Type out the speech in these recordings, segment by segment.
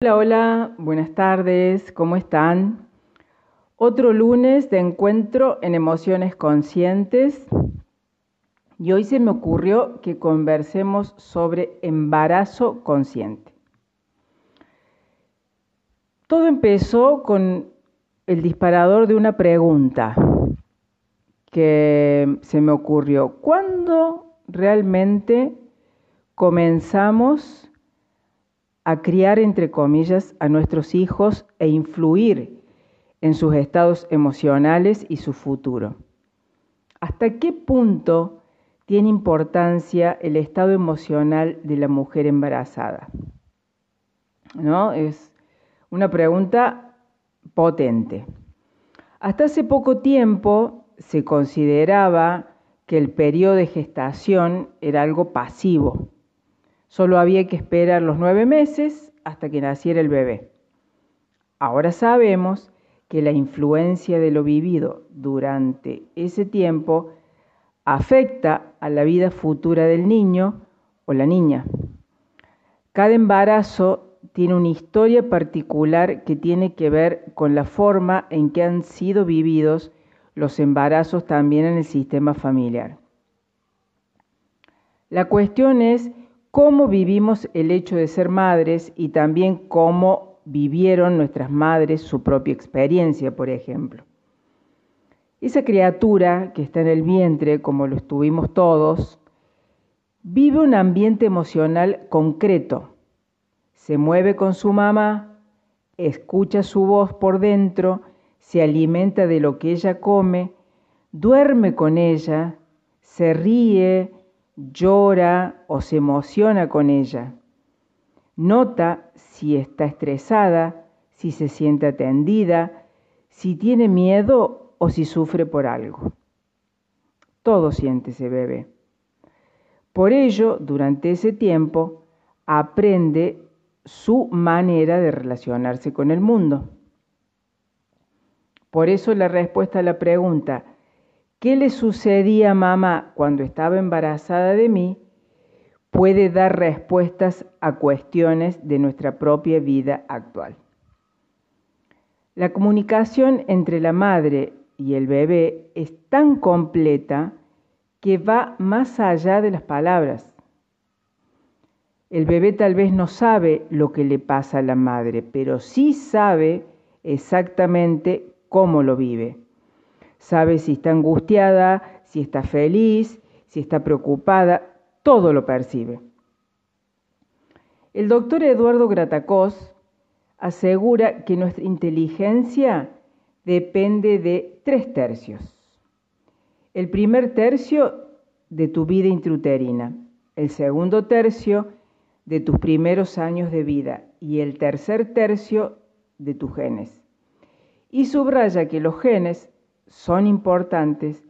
Hola, hola, buenas tardes, ¿cómo están? Otro lunes de encuentro en emociones conscientes y hoy se me ocurrió que conversemos sobre embarazo consciente. Todo empezó con el disparador de una pregunta que se me ocurrió. ¿Cuándo realmente comenzamos a criar, entre comillas, a nuestros hijos e influir en sus estados emocionales y su futuro. ¿Hasta qué punto tiene importancia el estado emocional de la mujer embarazada? ¿No? Es una pregunta potente. Hasta hace poco tiempo se consideraba que el periodo de gestación era algo pasivo, Solo había que esperar los nueve meses hasta que naciera el bebé. Ahora sabemos que la influencia de lo vivido durante ese tiempo afecta a la vida futura del niño o la niña. Cada embarazo tiene una historia particular que tiene que ver con la forma en que han sido vividos los embarazos también en el sistema familiar. La cuestión es cómo vivimos el hecho de ser madres y también cómo vivieron nuestras madres su propia experiencia, por ejemplo. Esa criatura que está en el vientre, como lo estuvimos todos, vive un ambiente emocional concreto. Se mueve con su mamá, escucha su voz por dentro, se alimenta de lo que ella come, duerme con ella, se ríe, llora o se emociona con ella. Nota si está estresada, si se siente atendida, si tiene miedo o si sufre por algo. Todo siente ese bebé. Por ello, durante ese tiempo, aprende su manera de relacionarse con el mundo. Por eso la respuesta a la pregunta, qué le sucedía a mamá cuando estaba embarazada de mí puede dar respuestas a cuestiones de nuestra propia vida actual. La comunicación entre la madre y el bebé es tan completa que va más allá de las palabras. El bebé tal vez no sabe lo que le pasa a la madre, pero sí sabe exactamente cómo lo vive sabe si está angustiada, si está feliz, si está preocupada, todo lo percibe. El doctor Eduardo Gratacós asegura que nuestra inteligencia depende de tres tercios. El primer tercio de tu vida intruterina, el segundo tercio de tus primeros años de vida y el tercer tercio de tus genes. Y subraya que los genes son importantes,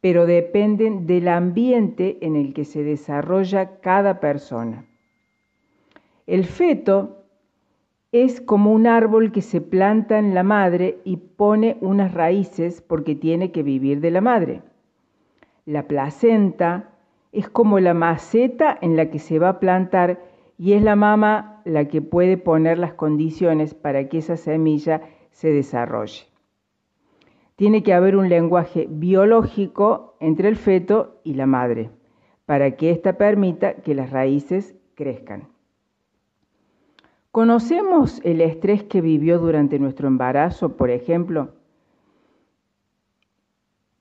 pero dependen del ambiente en el que se desarrolla cada persona. El feto es como un árbol que se planta en la madre y pone unas raíces porque tiene que vivir de la madre. La placenta es como la maceta en la que se va a plantar y es la mamá la que puede poner las condiciones para que esa semilla se desarrolle tiene que haber un lenguaje biológico entre el feto y la madre, para que ésta permita que las raíces crezcan. ¿Conocemos el estrés que vivió durante nuestro embarazo, por ejemplo?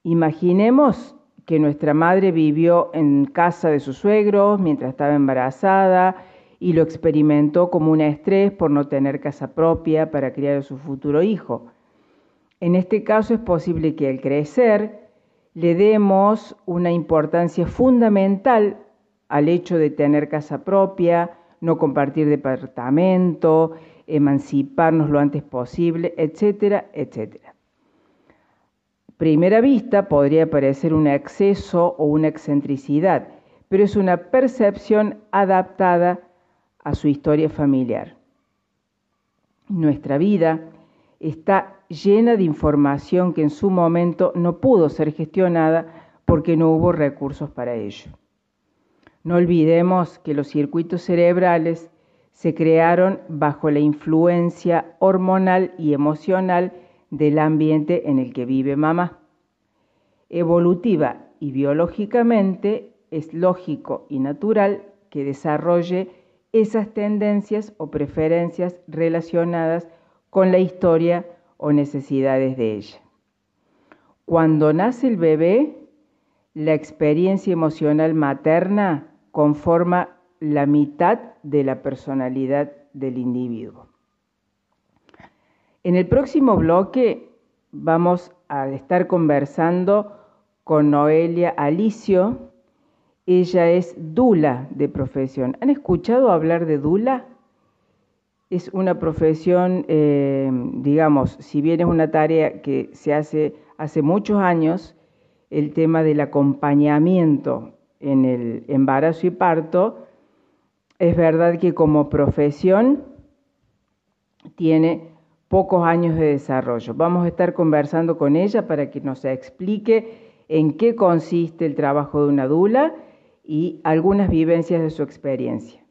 Imaginemos que nuestra madre vivió en casa de sus suegros mientras estaba embarazada y lo experimentó como un estrés por no tener casa propia para criar a su futuro hijo. En este caso es posible que al crecer le demos una importancia fundamental al hecho de tener casa propia, no compartir departamento, emanciparnos lo antes posible, etcétera, etcétera. Primera vista podría parecer un exceso o una excentricidad, pero es una percepción adaptada a su historia familiar. Nuestra vida está llena de información que en su momento no pudo ser gestionada porque no hubo recursos para ello. No olvidemos que los circuitos cerebrales se crearon bajo la influencia hormonal y emocional del ambiente en el que vive mamá. Evolutiva y biológicamente es lógico y natural que desarrolle esas tendencias o preferencias relacionadas con la historia o necesidades de ella. Cuando nace el bebé, la experiencia emocional materna conforma la mitad de la personalidad del individuo. En el próximo bloque vamos a estar conversando con Noelia Alicio. Ella es Dula de profesión. ¿Han escuchado hablar de Dula? Es una profesión, eh, digamos, si bien es una tarea que se hace hace muchos años, el tema del acompañamiento en el embarazo y parto es verdad que como profesión tiene pocos años de desarrollo. Vamos a estar conversando con ella para que nos explique en qué consiste el trabajo de una dula y algunas vivencias de su experiencia.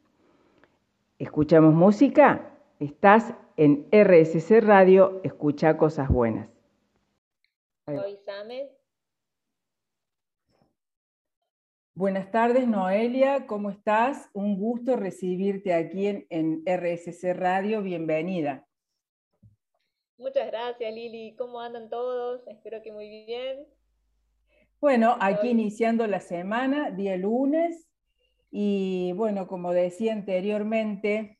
¿Escuchamos música? Estás en RSC Radio, escucha cosas buenas. Soy Buenas tardes, Noelia, ¿cómo estás? Un gusto recibirte aquí en, RSC Radio, bienvenida. Muchas gracias, Lili. ¿Cómo andan todos? Espero que muy bien. Bueno, aquí iniciando la semana, día lunes, y bueno, como decía anteriormente,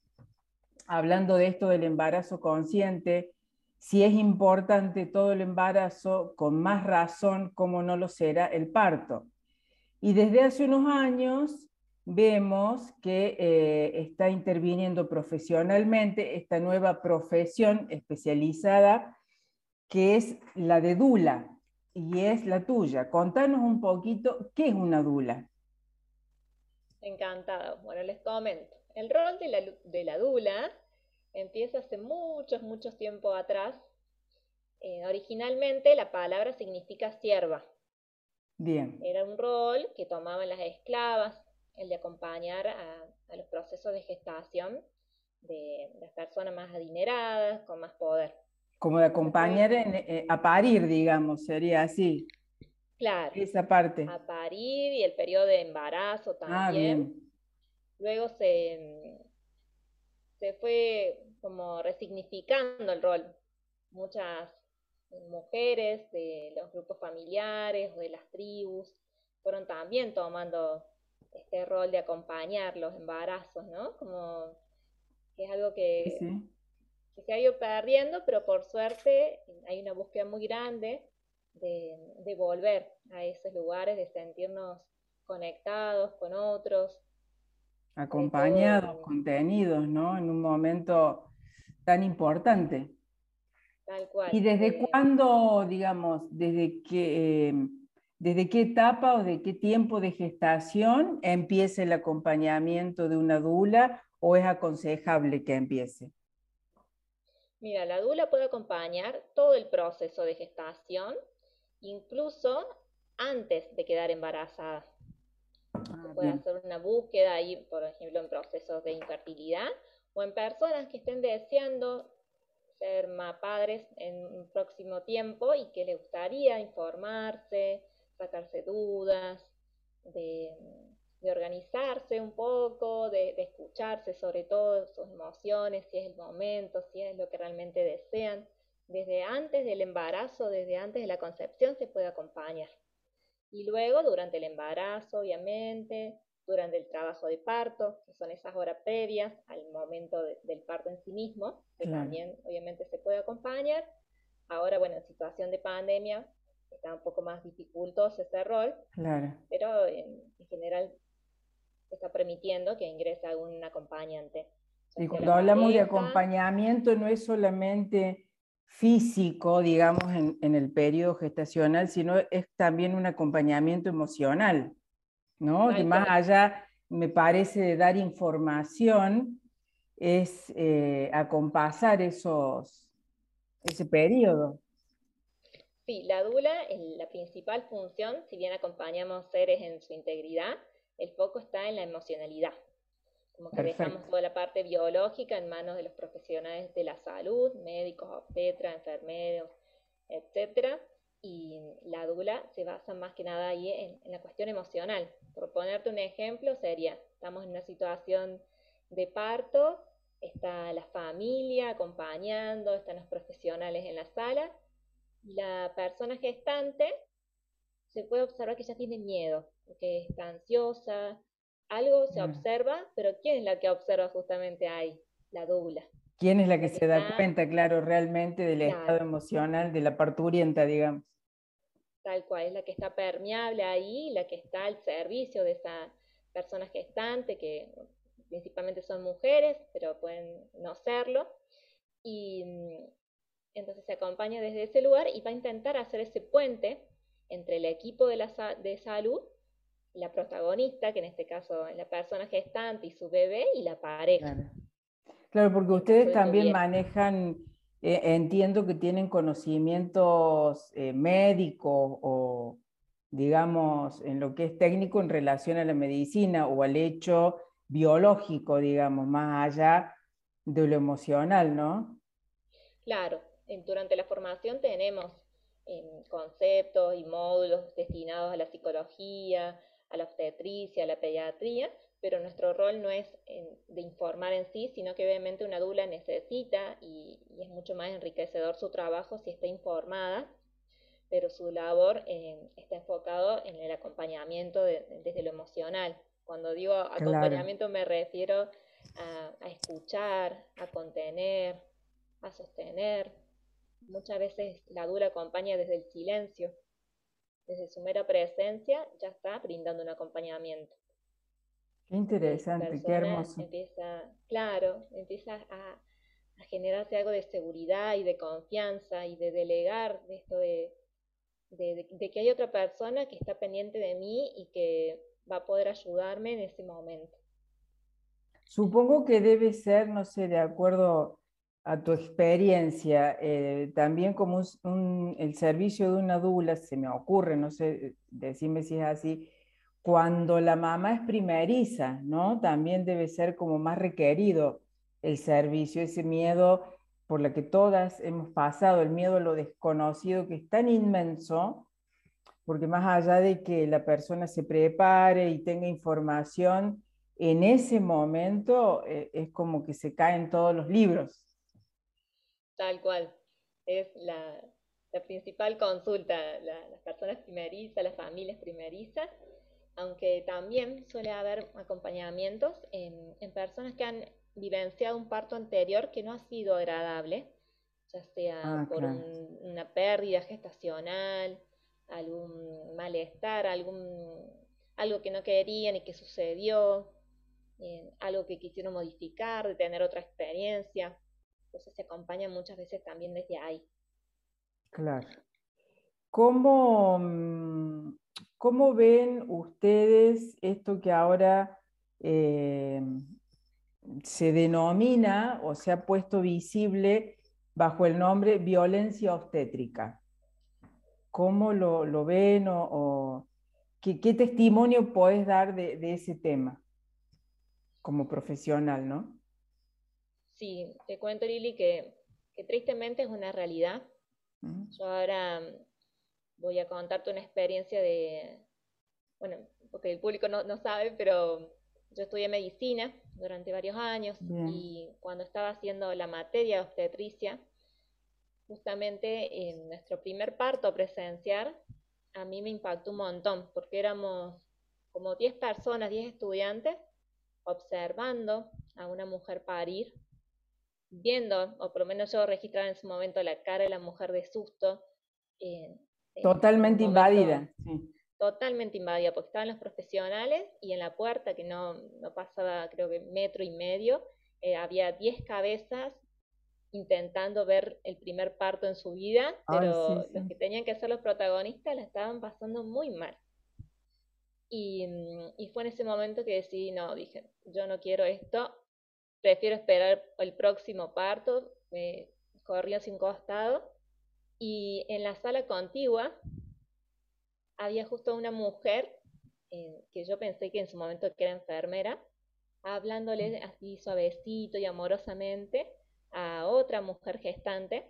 hablando de esto del embarazo consciente, si es importante todo el embarazo, con más razón, como no lo será el parto. Y desde hace unos años vemos que eh, está interviniendo profesionalmente esta nueva profesión especializada que es la de Dula y es la tuya. Contanos un poquito qué es una Dula. Encantada. Bueno, les comento. El rol de la, de la Dula empieza hace muchos, muchos tiempo atrás. Eh, originalmente la palabra significa sierva. Bien. Era un rol que tomaban las esclavas, el de acompañar a, los procesos de gestación de las personas más adineradas, con más poder. Como de acompañar eh, a parir, digamos, sería así. Claro. Esa parte. A parir y el periodo de embarazo ah, también. Luego se, se fue como resignificando el rol. Muchas mujeres de los grupos familiares o de las tribus fueron también tomando este rol de acompañar los embarazos, ¿no? Como que es algo que, se ha ido perdiendo, pero por suerte hay una búsqueda muy grande de, volver a esos lugares, de sentirnos conectados con otros. Acompañados, contenidos, ¿no? En un momento tan importante. ¿Y desde eh, cuándo, digamos, desde qué, desde qué etapa o de qué tiempo de gestación empieza el acompañamiento de una dula o es aconsejable que empiece? Mira, la dula puede acompañar todo el proceso de gestación, incluso antes de quedar embarazada. Ah, puede hacer una búsqueda ahí, por ejemplo, en procesos de infertilidad o en personas que estén deseando ser más padres en un próximo tiempo y que le gustaría informarse, sacarse dudas, de, organizarse un poco, de, escucharse sobre todo sus emociones, si es el momento, si es lo que realmente desean. Desde antes del embarazo, desde antes de la concepción se puede acompañar. Y luego, durante el embarazo, obviamente, durante el trabajo de parto, que son esas horas previas al momento del parto en sí mismo, que también obviamente se puede acompañar. Ahora, bueno, en situación de pandemia está un poco más dificultoso ese rol, claro. pero en, general está permitiendo que ingrese algún acompañante. Y cuando hablamos de acompañamiento no es solamente físico, digamos, en, el periodo gestacional, sino es también un acompañamiento emocional. ¿no? De más allá, me parece, de dar información, es eh, acompasar esos, ese periodo. Sí, la dula, la principal función, si bien acompañamos seres en su integridad, el foco está en la emocionalidad. Como que dejamos toda la parte biológica en manos de los profesionales de la salud, médicos, obstetras, enfermeros, etcétera, y la dula se basa más que nada ahí en, la cuestión emocional. Por ponerte un ejemplo, sería, estamos en una situación de parto, está la familia acompañando, están los profesionales en la sala, y la persona gestante se puede observar que ya tiene miedo, que está ansiosa, algo se observa, pero ¿quién es la que observa justamente ahí? La dula. ¿Quién es la que, se da cuenta, claro, realmente del estado emocional de la parturienta, digamos? Tal cual, es la que está permeable ahí, la que está al servicio de esa persona gestante, que principalmente son mujeres, pero pueden no serlo. Y mm, entonces se acompaña desde ese lugar y va a intentar hacer ese puente entre el equipo de, la, de salud, la protagonista, que en este caso es la persona gestante y su bebé, y la pareja. Claro, porque ustedes también manejan, eh, entiendo que tienen conocimientos eh, médicos o, digamos, en lo que es técnico en relación a la medicina o al hecho biológico, digamos, más allá de lo emocional, ¿no? Claro, durante la formación tenemos em, conceptos y módulos destinados a la psicología, a la obstetricia, a la pediatría, pero nuestro rol no es de informar en sí, sino que obviamente una dula necesita y, es mucho más enriquecedor su trabajo si está informada, pero su labor eh, está enfocado en el acompañamiento desde lo emocional. Cuando digo acompañamiento me refiero a, escuchar, a contener, a sostener. Muchas veces la dula acompaña desde el silencio, desde su mera presencia ya está brindando un acompañamiento. Qué interesante, qué hermoso. Empieza, claro, empieza a, generarse algo de seguridad y de confianza y de delegar de esto de, de, que hay otra persona que está pendiente de mí y que va a poder ayudarme en ese momento. Supongo que debe ser, no sé, de acuerdo a tu experiencia, eh, también como el servicio de una dula, se me ocurre, no sé, decime si es así, cuando la mamá es primeriza, ¿no? También debe ser como más requerido el servicio, ese miedo por la que todas hemos pasado, el miedo a lo desconocido que es tan inmenso, porque más allá de que la persona se prepare y tenga información, en ese momento eh, es como que se caen todos los libros. Tal cual, es la, principal consulta, las personas primerizas, las familias primerizas, aunque también suele haber acompañamientos en, personas que han vivenciado un parto anterior que no ha sido agradable, ya sea ah, por una pérdida gestacional, algún malestar, algún, algo que no querían y que sucedió, eh, algo que quisieron modificar, de tener otra experiencia. Entonces se acompaña muchas veces también desde ahí. Claro. ¿Cómo, mm, ¿Cómo ven ustedes esto que ahora eh, se denomina o se ha puesto visible bajo el nombre violencia obstétrica? ¿Cómo lo, ven o, ¿qué, testimonio puedes dar de, ese tema como profesional, no? Sí, te cuento Lili que, tristemente es una realidad. Yo ahora voy a contarte una experiencia de, bueno, porque el público no, sabe, pero yo estudié medicina durante varios años y cuando estaba haciendo la materia de obstetricia, justamente en nuestro primer parto presencial, a mí me impactó un montón, porque éramos como 10 personas, 10 estudiantes, observando a una mujer parir, viendo, o por lo menos yo registraba en ese momento la cara de la mujer de susto, eh, Totalmente invadida. Totalmente invadida, porque estaban los profesionales y en la puerta, que no, pasaba creo que metro y medio, eh, había 10 cabezas intentando ver el primer parto en su vida, pero los que tenían que ser los protagonistas la estaban pasando muy mal. Y, mm, y, fue en ese momento que decidí, no, dije, yo no quiero esto, prefiero esperar el próximo parto, me corrió sin costado y en la sala contigua había justo una mujer eh, que yo pensé que en su momento que era enfermera, hablándole así suavecito y amorosamente a otra mujer gestante.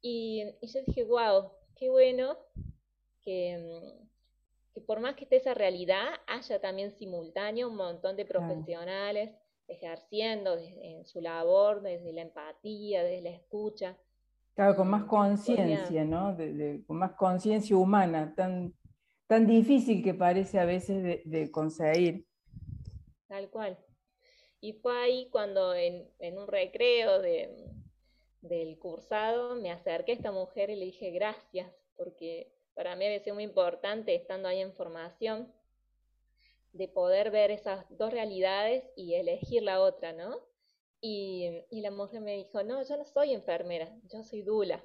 Y, yo dije, wow, qué bueno que, que, por más que esté esa realidad, haya también simultáneo un montón de profesionales ejerciendo en su labor desde la empatía, desde la escucha. Claro, con más conciencia, ¿no? con más conciencia humana, tan, tan difícil que parece a veces de, conseguir. Tal cual. Y fue ahí cuando en, un recreo del cursado me acerqué a esta mujer y le dije gracias, porque para mí había sido muy importante estando ahí en formación de poder ver esas dos realidades y elegir la otra, ¿no? Y, la mujer me dijo, no, yo no soy enfermera, yo soy dula.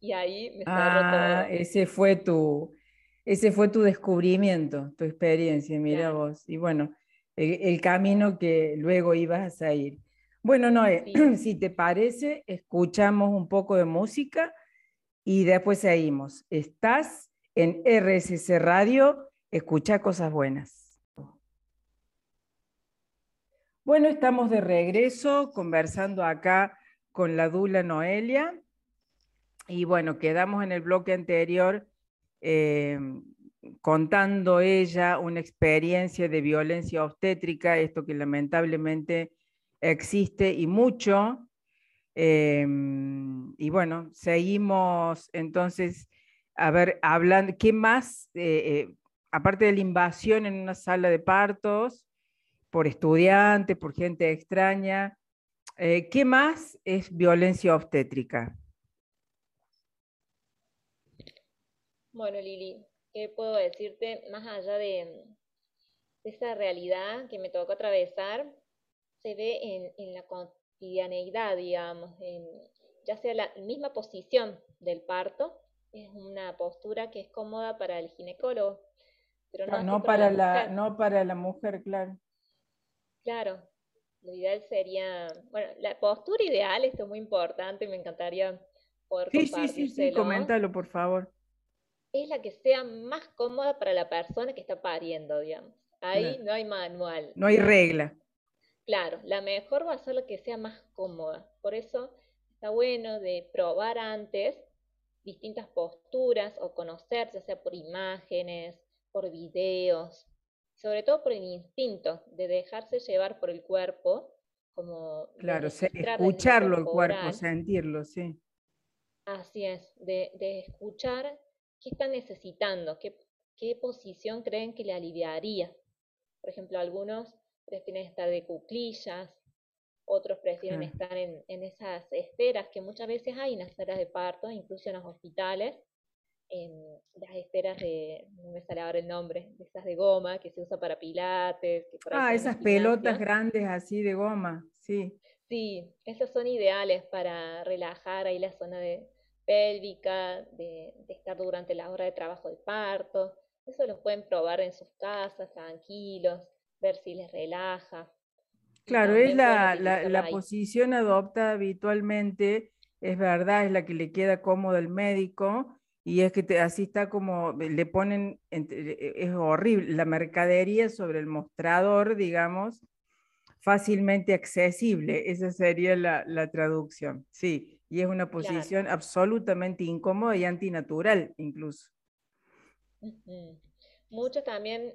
Y ahí me ah, Ese fue tu, ese fue tu descubrimiento, tu experiencia, mira vos. Y bueno, el, camino que luego ibas a ir. Bueno, Noé, si te parece, escuchamos un poco de música y después seguimos. Estás en RSC Radio, escucha cosas buenas. Bueno, estamos de regreso conversando acá con la Dula Noelia. Y bueno, quedamos en el bloque anterior eh, contando ella una experiencia de violencia obstétrica, esto que lamentablemente existe y mucho. Eh, y bueno, seguimos entonces, a ver, hablando, ¿qué más? Eh, aparte de la invasión en una sala de partos, por estudiantes, por gente extraña. Eh, ¿Qué más es violencia obstétrica? Bueno, Lili, ¿qué puedo decirte más allá de, esa realidad que me tocó atravesar? Se ve en, la cotidianeidad, digamos, ya sea la misma posición del parto, es una postura que es cómoda para el ginecólogo, pero no, para, la, no para la mujer, claro. Claro, lo ideal sería, bueno, la postura ideal, esto es muy importante, me encantaría poder Sí, sí, sí, sí, coméntalo, por favor. Es la que sea más cómoda para la persona que está pariendo, digamos. Ahí no hay manual. No hay regla. Claro, la mejor va a ser la que sea más cómoda. Por eso está bueno de probar antes distintas posturas o conocer, ya sea por imágenes, por videos, sobre todo por el instinto de dejarse llevar por el cuerpo, como... Claro, escucharlo el cuerpo, sentirlo, sí. Así es, de, escuchar qué está necesitando, qué, qué posición creen que le aliviaría. Por ejemplo, algunos prefieren estar de cuclillas, otros prefieren estar en, en, esas esferas que muchas veces hay en las esferas de parto, incluso en los hospitales, las esteras de, no me sale ahora el nombre, de esas de goma que se usa para pilates. ah, esas pelotas grandes así de goma, sí. Sí, esas son ideales para relajar ahí la zona de pélvica, de, estar durante la hora de trabajo de parto. Eso lo pueden probar en sus casas, tranquilos, ver si les relaja. Claro, es la, la, la posición adoptada habitualmente, es verdad, es la que le queda cómoda al médico, y es que así está como, le ponen, e, es horrible, la mercadería sobre el mostrador, digamos, fácilmente accesible, esa sería la, la traducción, sí, y es una posición absolutamente incómoda y antinatural incluso. Muchos también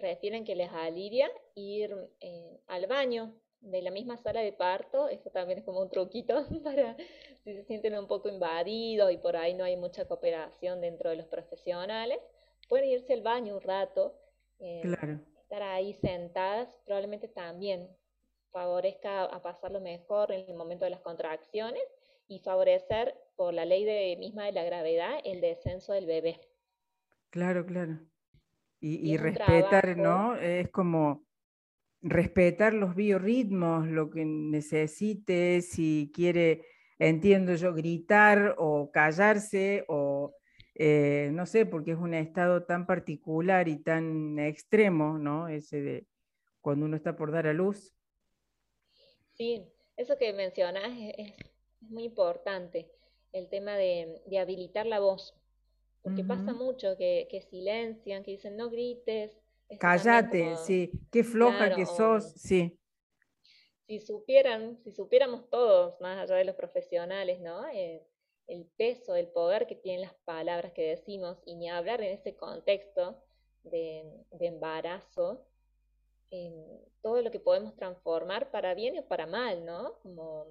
refieren que les alivia ir eh, al baño de la misma sala de parto, eso también es como un truquito para si se sienten un poco invadidos y por ahí no hay mucha cooperación dentro de los profesionales, pueden irse al baño un rato, eh, estar ahí sentadas, probablemente también favorezca a pasarlo mejor en el momento de las contracciones y favorecer por la ley de, misma de la gravedad el descenso del bebé. Claro, claro. Y, respetar, ¿no? Es como respetar los biorritmos, lo que necesite, si quiere, entiendo yo, gritar o callarse o eh, no sé, porque es un estado tan particular y tan extremo, ¿no? Ese de cuando uno está por dar a luz. Sí, eso que mencionas es, muy importante, el tema de, habilitar la voz, porque pasa mucho que, que silencian, que dicen no grites, Cállate, sí, qué floja que sos, sí. Si supieran, si supiéramos todos, más allá de los profesionales, ¿no? Eh, el peso, el poder que tienen las palabras que decimos, y ni hablar en ese contexto de, embarazo, todo lo que podemos transformar para bien o para mal, ¿no? Como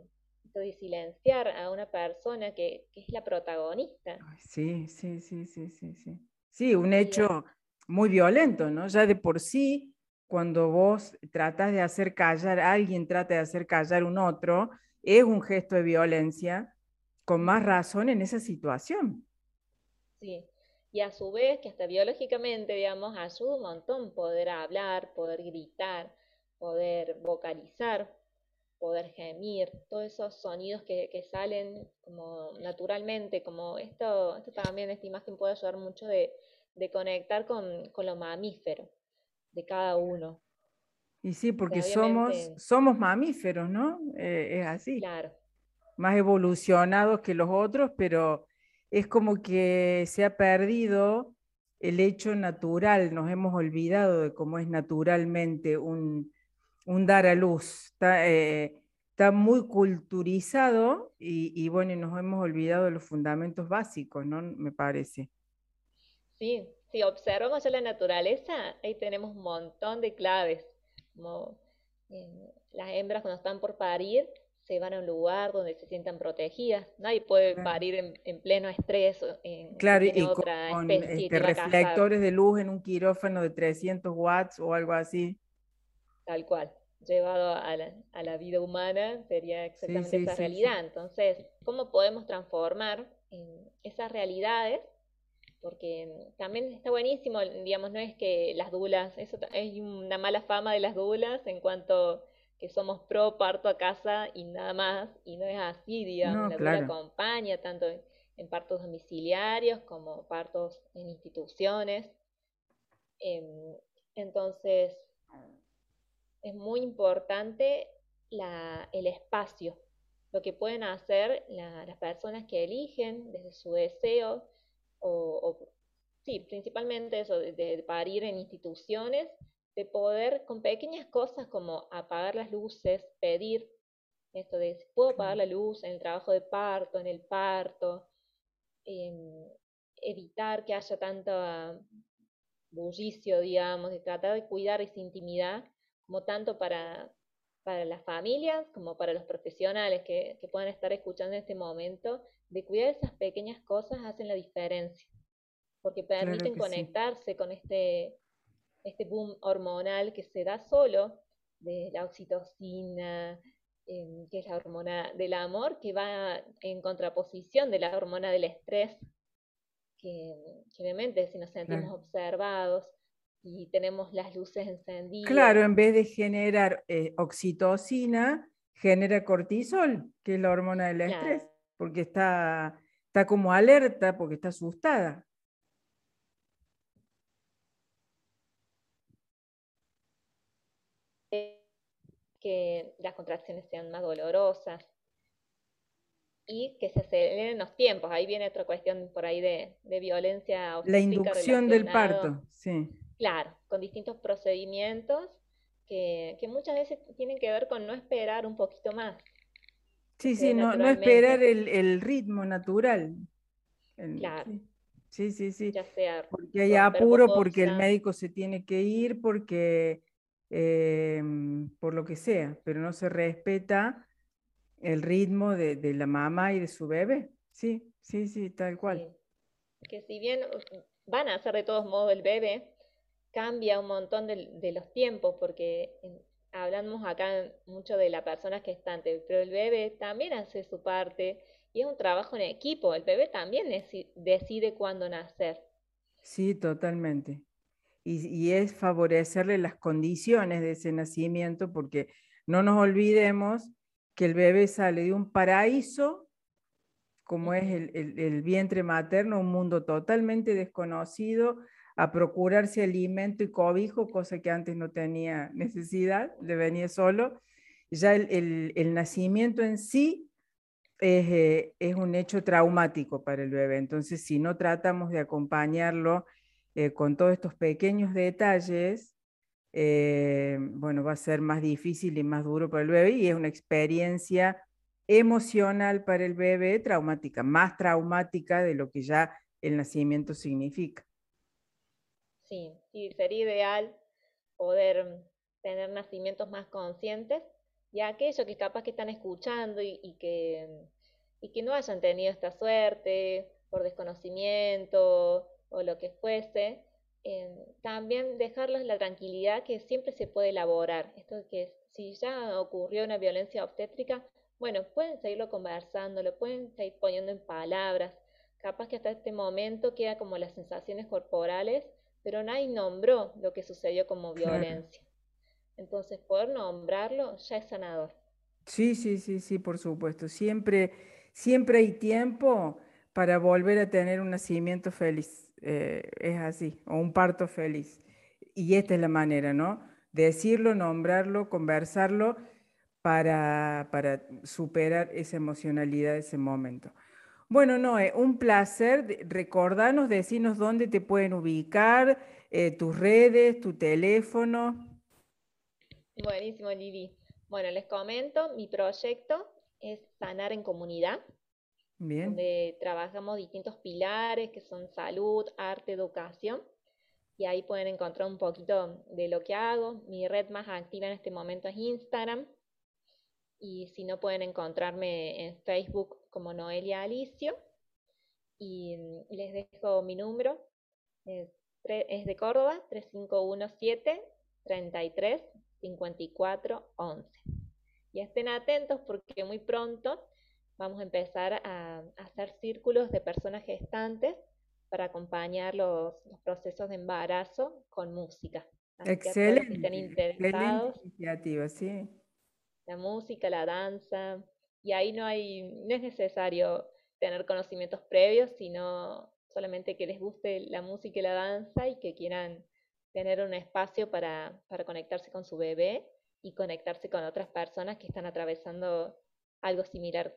de silenciar a una persona que, es la protagonista. Sí, sí, sí, sí, sí, sí. Sí, un hecho muy violento, ¿no? Ya de por sí, cuando vos tratas de hacer callar, alguien trata de hacer callar un otro, es un gesto de violencia, con más razón en esa situación. Sí, y a su vez que hasta biológicamente, digamos, ayuda un montón poder hablar, poder gritar, poder vocalizar, poder gemir, todos esos sonidos que, salen como naturalmente, como esto, esto también, esta imagen puede ayudar mucho de, conectar con, con lo mamífero de cada uno. Y sí, porque somos, somos mamíferos, ¿no? Eh, es así. Claro. Más evolucionados que los otros, pero es como que se ha perdido el hecho natural, nos hemos olvidado de cómo es naturalmente un, dar a luz. Está, eh, está muy culturizado y, y, bueno, nos hemos olvidado de los fundamentos básicos, ¿no? Me parece. Sí, si observamos ya la naturaleza, ahí tenemos un montón de claves, como eh, las hembras cuando están por parir se van a un lugar donde se sientan protegidas. Nadie puede parir en, pleno estrés. En, claro, y con, este, reflectores de luz en un quirófano de 300 watts o algo así. Tal cual. Llevado a la, vida humana sería exactamente esa realidad. Entonces, ¿cómo podemos transformar esas realidades porque también está buenísimo, digamos, no es que las dulas, eso es una mala fama de las dulas en cuanto que somos pro parto a casa y nada más, y no es así, digamos, la dula acompaña tanto en, partos domiciliarios como partos en instituciones. Em, entonces, es muy importante el espacio, lo que pueden hacer las personas que eligen desde su deseo o, sí, principalmente eso, de, parir en instituciones, de poder con pequeñas cosas como apagar las luces, pedir esto de si puedo apagar la luz en el trabajo de parto, en el parto, em, evitar que haya tanto bullicio, digamos, de tratar de cuidar esa intimidad, como tanto para, para las familias como para los profesionales que, que puedan estar escuchando en este momento, de cuidar esas pequeñas cosas hacen la diferencia, porque permiten conectarse con este, este boom hormonal que se da solo, de la oxitocina, em, que es la hormona del amor, que va en contraposición de la hormona del estrés, que, obviamente si nos sentimos observados y tenemos las luces encendidas. Claro, en vez de generar eh, oxitocina, genera cortisol, que es la hormona del estrés porque está, está como alerta, porque está asustada. Que las contracciones sean más dolorosas y que se aceleren los tiempos. Ahí viene otra cuestión por ahí de, violencia. La inducción del parto, sí. Claro, con distintos procedimientos que, que muchas veces tienen que ver con no esperar un poquito más. Sí, sí, no, no esperar el, ritmo natural. claro. Sí, sí, sí. Ya sea porque hay apuro, porque el médico se tiene que ir, porque em, por lo que sea, pero no se respeta el ritmo de, la mamá y de su bebé. Sí, sí, sí, tal cual. Que si bien van a hacer de todos modos el bebé, cambia un montón de, de los tiempos, porque hablamos acá mucho de la persona gestante, pero el bebé también hace su parte y es un trabajo en equipo. El bebé también decide cuándo nacer. Sí, totalmente. Y, es favorecerle las condiciones de ese nacimiento, porque no nos olvidemos que el bebé sale de un paraíso, como es el vientre materno, un mundo totalmente desconocido, a procurarse alimento y cobijo, cosa que antes no tenía necesidad, le venía solo. Ya el, nacimiento en sí eh, es, un hecho traumático para el bebé, entonces si no tratamos de acompañarlo eh, con todos estos pequeños detalles, eh, bueno, va a ser más difícil y más duro para el bebé y es una experiencia emocional para el bebé traumática, más traumática de lo que ya el nacimiento significa. Sí, y sería ideal poder tener nacimientos más conscientes y aquellos que capaz que están escuchando y, que, y que no hayan tenido esta suerte por desconocimiento o lo que fuese, eh, también dejarles la tranquilidad que siempre se puede elaborar. Esto que si ya ocurrió una violencia obstétrica, bueno, pueden seguirlo conversando, lo pueden seguir poniendo en palabras. Capaz que hasta este momento queda como las sensaciones corporales, pero nadie nombró lo que sucedió como violencia. Entonces, poder nombrarlo ya es sanador. Sí, sí, sí, sí, por supuesto. Siempre, siempre hay tiempo para volver a tener un nacimiento feliz. Eh, es así, o un parto feliz. Y esta es la manera, ¿no? Decirlo, nombrarlo, conversarlo para, para superar esa emocionalidad ese momento. Bueno, Noé, un placer. Recordanos, decirnos dónde te pueden ubicar, eh, tus redes, tu teléfono. Buenísimo, Lili. Bueno, les comento, mi proyecto es Sanar en Comunidad, Bien. donde trabajamos distintos pilares que son salud, arte, educación. Y ahí pueden encontrar un poquito de lo que hago. Mi red más activa en este momento es Instagram. Y si no, pueden encontrarme en Facebook como Noelia Alicio. Y les dejo mi número. Es, es de Córdoba, 3517 33 5411. Y estén atentos porque muy pronto vamos a empezar a, hacer círculos de personas gestantes para acompañar los, procesos de embarazo con música. excelente. estén interesados. iniciativa, sí. La música, la danza. Y ahí no hay, no es necesario tener conocimientos previos, sino solamente que les guste la música y la danza y que quieran tener un espacio para, conectarse con su bebé y conectarse con otras personas que están atravesando algo similar.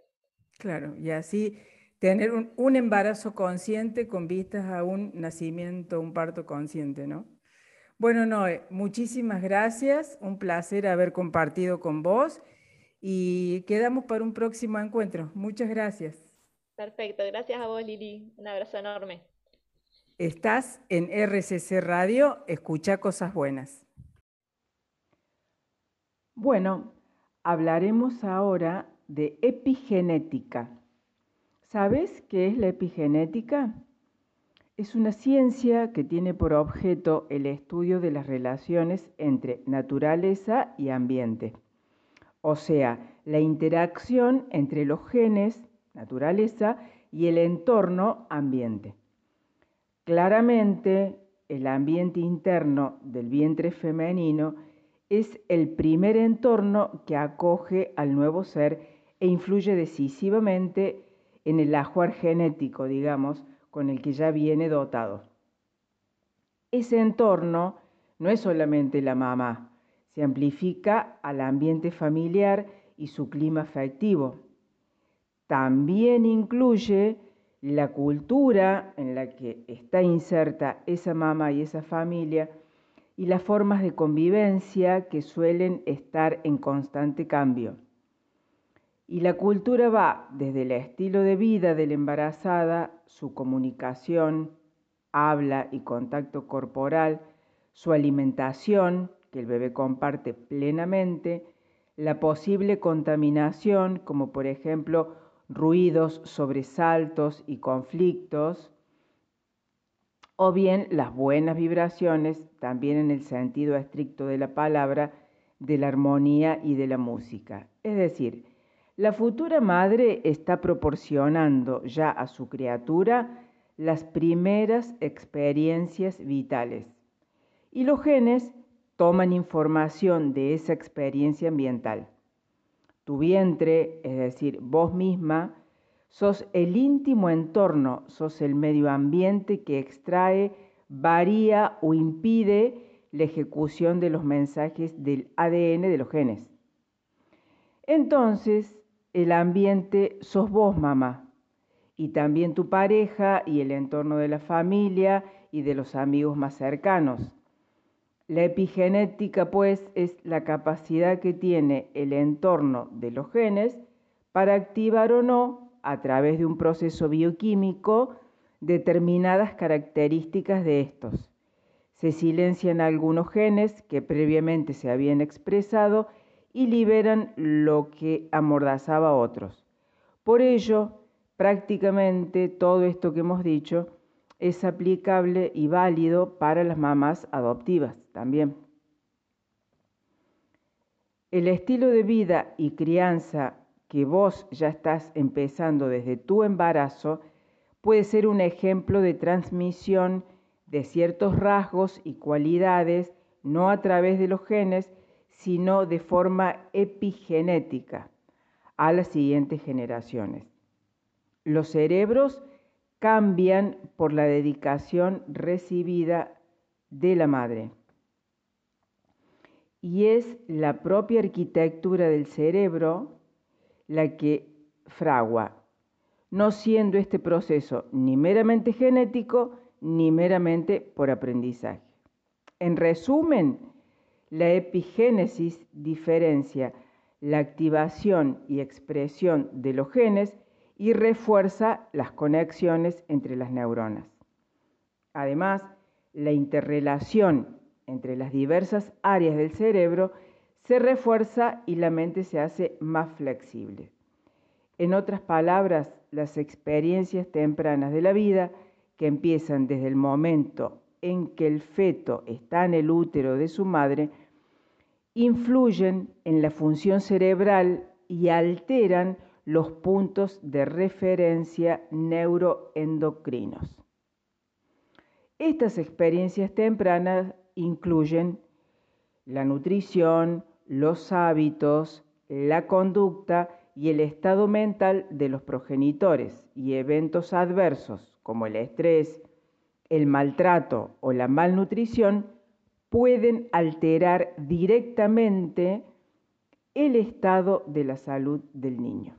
Claro, y así tener un, embarazo consciente con vistas a un nacimiento, un parto consciente, ¿no? Bueno, Noé, muchísimas gracias, un placer haber compartido con vos y quedamos para un próximo encuentro. Muchas gracias. Perfecto, gracias a vos, Lili. Un abrazo enorme. Estás en RCC Radio, escucha cosas buenas. Bueno, hablaremos ahora de epigenética. ¿Sabes qué es la epigenética? Es una ciencia que tiene por objeto el estudio de las relaciones entre naturaleza y ambiente, o sea, la interacción entre los genes, naturaleza, y el entorno, ambiente. Claramente, el ambiente interno del vientre femenino es el primer entorno que acoge al nuevo ser e influye decisivamente en el ajuar genético, digamos, con el que ya viene dotado. Ese entorno no es solamente la mamá, se amplifica al ambiente familiar y su clima afectivo. También incluye la cultura en la que está inserta esa mamá y esa familia y las formas de convivencia que suelen estar en constante cambio. Y la cultura va desde el estilo de vida de la embarazada, su comunicación, habla y contacto corporal, su alimentación, que el bebé comparte plenamente, la posible contaminación, como por ejemplo ruidos, sobresaltos y conflictos, o bien las buenas vibraciones, también en el sentido estricto de la palabra, de la armonía y de la música. Es decir, la futura madre está proporcionando ya a su criatura las primeras experiencias vitales y los genes toman información de esa experiencia ambiental. Tu vientre, es decir, vos misma, sos el íntimo entorno, sos el medio ambiente que extrae, varía o impide la ejecución de los mensajes del ADN de los genes. Entonces, el ambiente sos vos, mamá, y también tu pareja y el entorno de la familia y de los amigos más cercanos. La epigenética, pues, es la capacidad que tiene el entorno de los genes para activar o no, a través de un proceso bioquímico, determinadas características de estos. Se silencian algunos genes que previamente se habían expresado y liberan lo que amordazaba a otros. Por ello, prácticamente todo esto que hemos dicho es aplicable y válido para las mamás adoptivas también. El estilo de vida y crianza que vos ya estás empezando desde tu embarazo puede ser un ejemplo de transmisión de ciertos rasgos y cualidades, no a través de los genes, sino de forma epigenética a las siguientes generaciones. Los cerebros cambian por la dedicación recibida de la madre. Y es la propia arquitectura del cerebro la que fragua, no siendo este proceso ni meramente genético ni meramente por aprendizaje. En resumen, la epigénesis diferencia la activación y expresión de los genes y refuerza las conexiones entre las neuronas. Además, la interrelación entre las diversas áreas del cerebro se refuerza y la mente se hace más flexible. En otras palabras, las experiencias tempranas de la vida, que empiezan desde el momento en que el feto está en el útero de su madre, influyen en la función cerebral y alteran los puntos de referencia neuroendocrinos. Estas experiencias tempranas incluyen la nutrición, los hábitos, la conducta y el estado mental de los progenitores y eventos adversos como el estrés, el maltrato o la malnutrición pueden alterar directamente el estado de la salud del niño.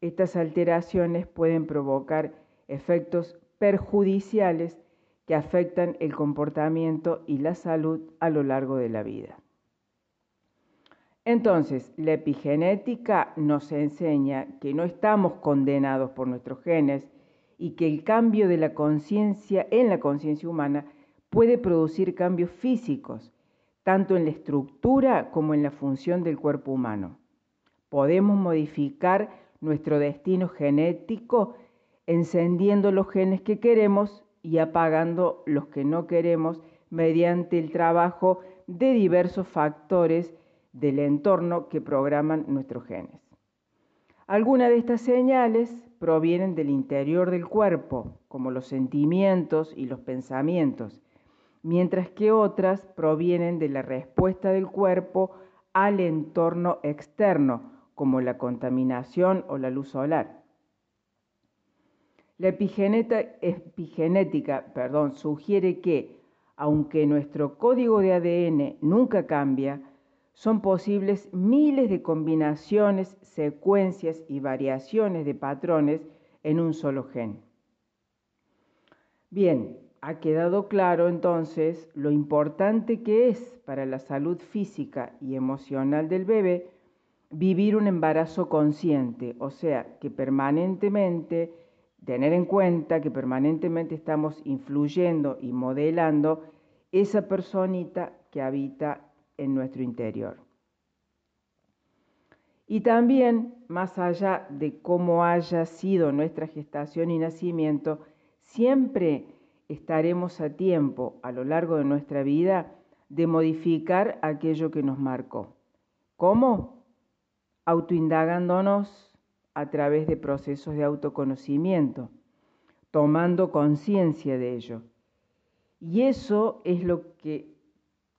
Estas alteraciones pueden provocar efectos perjudiciales que afectan el comportamiento y la salud a lo largo de la vida. Entonces, la epigenética nos enseña que no estamos condenados por nuestros genes y que el cambio de la conciencia en la conciencia humana puede producir cambios físicos, tanto en la estructura como en la función del cuerpo humano. Podemos modificar nuestro destino genético encendiendo los genes que queremos y apagando los que no queremos mediante el trabajo de diversos factores del entorno que programan nuestros genes. Algunas de estas señales provienen del interior del cuerpo, como los sentimientos y los pensamientos, mientras que otras provienen de la respuesta del cuerpo al entorno externo, como la contaminación o la luz solar. La epigenética perdón, sugiere que, aunque nuestro código de ADN nunca cambia, son posibles miles de combinaciones, secuencias y variaciones de patrones en un solo gen. Bien, ha quedado claro entonces lo importante que es para la salud física y emocional del bebé vivir un embarazo consciente, o sea, que permanentemente, tener en cuenta que permanentemente estamos influyendo y modelando esa personita que habita en nuestro interior. Y también, más allá de cómo haya sido nuestra gestación y nacimiento, siempre estaremos a tiempo a lo largo de nuestra vida de modificar aquello que nos marcó. ¿Cómo? Autoindagándonos a través de procesos de autoconocimiento, tomando conciencia de ello. Y eso es lo que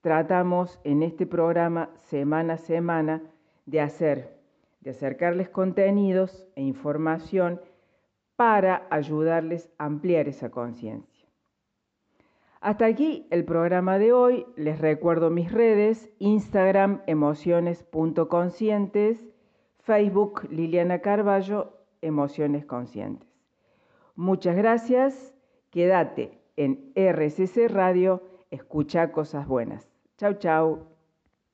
tratamos en este programa semana a semana de hacer, de acercarles contenidos e información para ayudarles a ampliar esa conciencia. Hasta aquí el programa de hoy. Les recuerdo mis redes, Instagram emociones.conscientes, Facebook Liliana Carballo, Emociones Conscientes. Muchas gracias. Quédate en RCC Radio. Escucha cosas buenas. Chau, chau.